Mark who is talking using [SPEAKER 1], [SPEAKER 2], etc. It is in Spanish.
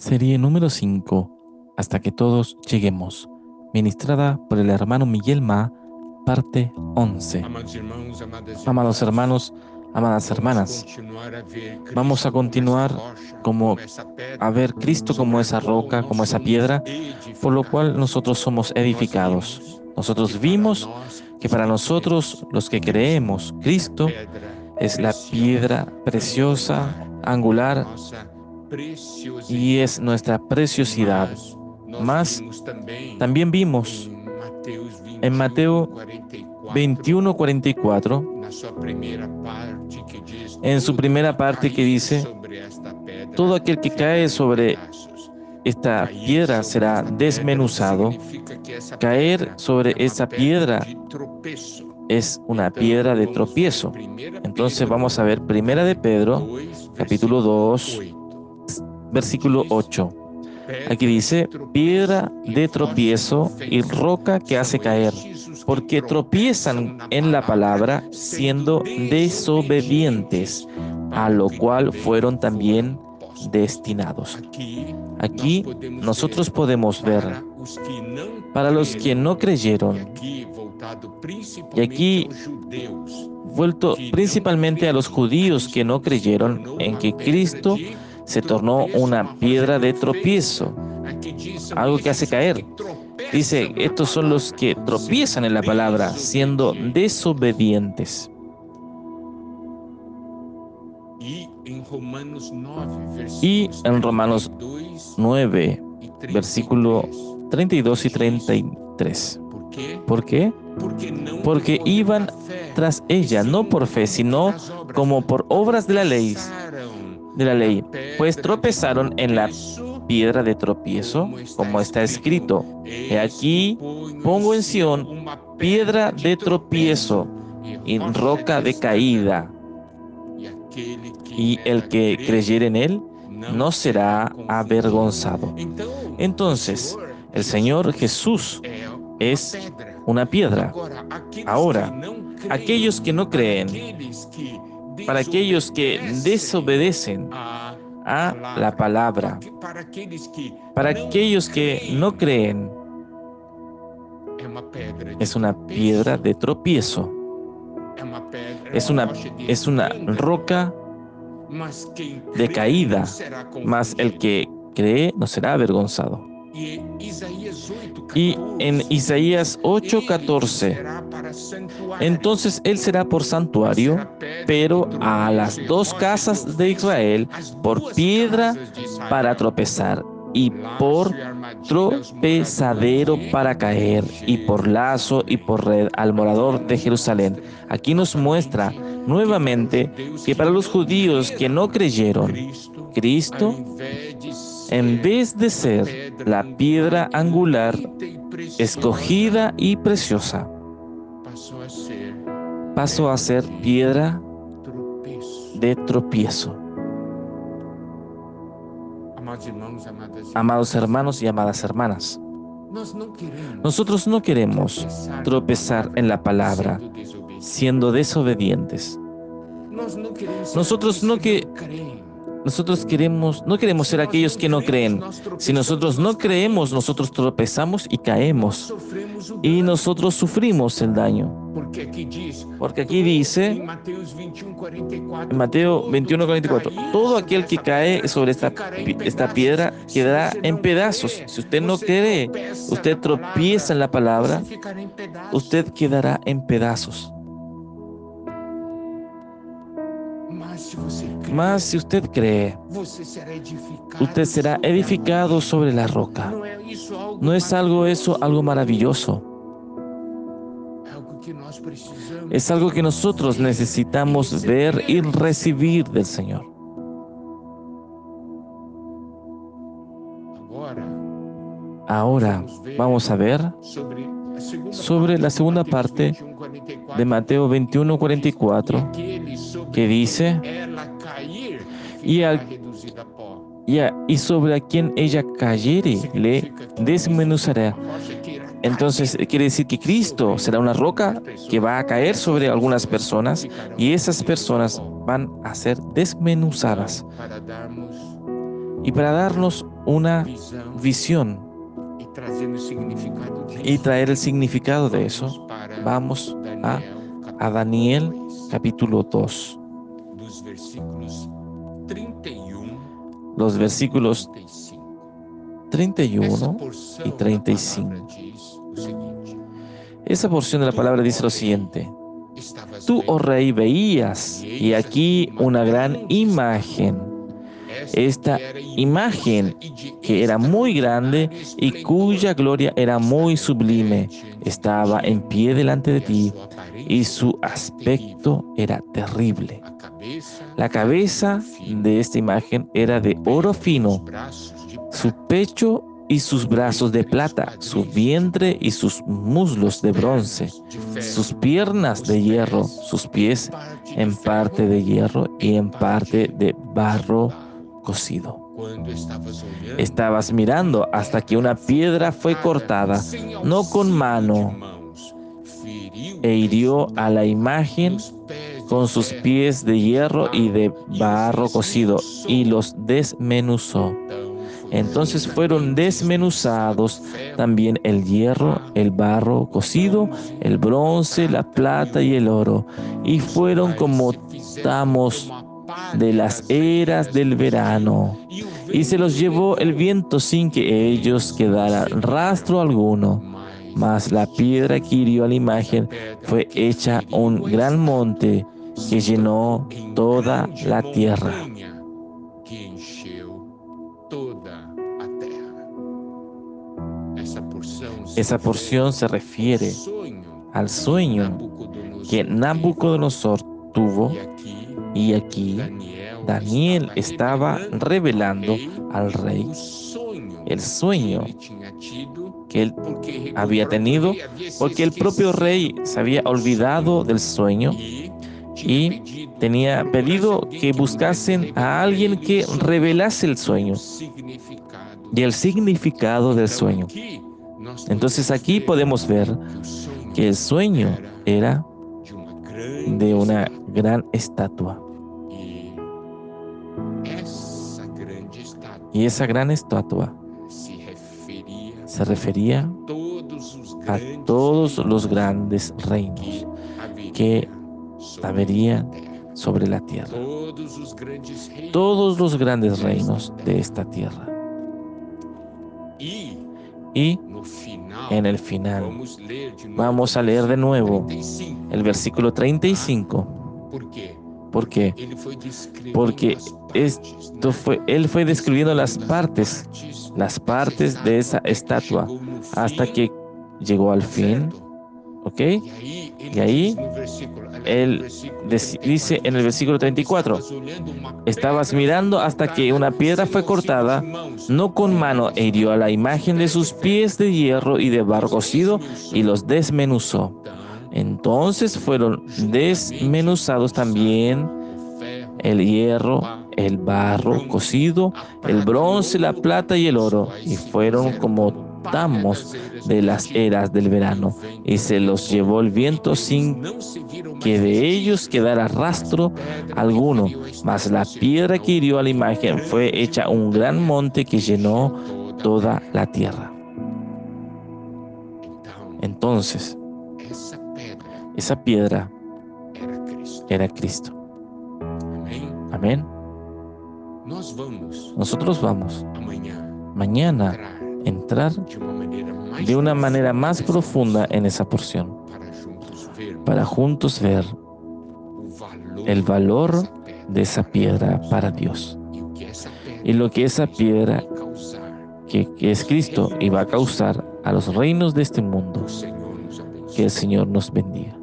[SPEAKER 1] Serie número 5, Hasta que todos lleguemos, ministrada por el hermano Miguel Ma, parte 11. Amados hermanos, amadas hermanas, vamos a continuar como a ver Cristo como esa roca, como esa piedra, por lo cual nosotros somos edificados. Nosotros vimos que para nosotros, los que creemos, Cristo es la piedra preciosa, angular, y es nuestra preciosidad. Más también vimos en Mateo 21, 44, en su primera parte que dice, todo aquel que cae sobre esta piedra será desmenuzado. Caer sobre esa piedra es una piedra de tropiezo. Entonces vamos a ver Primera de Pedro, capítulo 2, versículo 8. Aquí dice, piedra de tropiezo y roca que hace caer, porque tropiezan en la palabra siendo desobedientes, a lo cual fueron también destinados. Aquí nosotros podemos ver para los que no creyeron, y aquí vuelto principalmente a los judíos que no creyeron en que Cristo se tornó una piedra de tropiezo, algo que hace caer. Dice, estos son los que tropiezan en la palabra, siendo desobedientes. Y en Romanos 9, versículo 32 y 33. ¿Por qué? Porque iban tras ella, no por fe, sino como por obras de la ley de la ley, pues tropezaron en la piedra de tropiezo, como está escrito. He aquí pongo en Sión piedra de tropiezo y roca de caída. Y el que creyere en él no será avergonzado. Entonces, el Señor Jesús es una piedra. Ahora, aquellos que no creen, para aquellos que desobedecen a la palabra, para aquellos que no creen, es una piedra de tropiezo, es una, es una roca de caída, mas el que cree no será avergonzado. Y en Isaías 8:14, entonces él será por santuario, pero a las dos casas de Israel por piedra para tropezar y por tropezadero para caer y por lazo y por red al morador de Jerusalén. Aquí nos muestra nuevamente que para los judíos que no creyeron, Cristo en vez de ser la piedra angular escogida y preciosa, pasó a ser piedra de tropiezo. Amados hermanos y amadas hermanas, nosotros no queremos tropezar en la palabra siendo desobedientes. Nosotros no que nosotros queremos, no queremos ser aquellos que no creen. Si nosotros no creemos, nosotros tropezamos y caemos. Y nosotros sufrimos el daño. Porque aquí dice, en Mateo 21, 44, todo aquel que cae sobre esta, esta piedra quedará en pedazos. Si usted no cree, usted tropieza en la palabra, usted quedará en pedazos. Mas si usted cree, usted será edificado sobre la roca. ¿No es algo eso, algo maravilloso? Es algo que nosotros necesitamos ver y recibir del Señor. Ahora vamos a ver sobre la segunda parte de Mateo 21, 44, que dice, y, y, sobre a quien ella cayere le desmenuzará. Entonces quiere decir que Cristo será una roca que va a caer sobre algunas personas y esas personas van a ser desmenuzadas y para darnos una visión y traer el significado de eso, vamos a, a Daniel capítulo 2. Los versículos 31 y 35. Esa porción de la palabra dice lo siguiente. Tú, oh rey, veías, y aquí una gran imagen esta imagen que era muy grande y cuya gloria era muy sublime, estaba en pie delante de ti y su aspecto era terrible. La cabeza de esta imagen era de oro fino, su pecho y sus brazos de plata, su vientre y sus muslos de bronce, sus piernas de hierro, sus pies en parte de hierro y en parte de barro cocido. Estabas mirando hasta que una piedra fue cortada, no con mano, e hirió a la imagen con sus pies de hierro y de barro cocido, y los desmenuzó. Entonces fueron desmenuzados también el hierro, el barro cocido, el bronce, la plata y el oro, y fueron como tamos de las eras del verano, y se los llevó el viento sin que ellos quedaran rastro alguno. Mas la piedra que hirió a la imagen fue hecha un gran monte que llenó toda la tierra. Esa porción se refiere al sueño que Nabucodonosor tuvo. Y aquí Daniel estaba revelando al rey el sueño que él había tenido, porque el propio rey se había olvidado del sueño y tenía pedido que buscasen a alguien que revelase el sueño y el significado del sueño. Entonces aquí podemos ver que el sueño era de una gran estatua. Y esa gran estatua se refería a todos los grandes reinos que sobre la tierra. Todos los grandes reinos de esta tierra. Y en el final vamos a leer de nuevo el versículo 35. ¿Por qué? Porque esto fue, él fue describiendo las partes, las partes de esa estatua, hasta que llegó al fin. ¿Ok? Y ahí él dice en el versículo 34, estabas mirando hasta que una piedra fue cortada, no con mano, e hirió a la imagen de sus pies de hierro y de barro cocido y los desmenuzó. Entonces fueron desmenuzados también el hierro, el barro cocido, el bronce, la plata y el oro, y fueron como de las eras del verano, y se los llevó el viento sin que de ellos quedara rastro alguno, mas la piedra que hirió a la imagen fue hecha un gran monte que llenó toda la tierra. Entonces, esa piedra era Cristo. Amén. Nosotros vamos mañana entrar de una manera más profunda en esa porción para juntos ver el valor de esa piedra para Dios y lo que esa piedra que, es Cristo iba a causar a los reinos de este mundo. Que el Señor nos bendiga.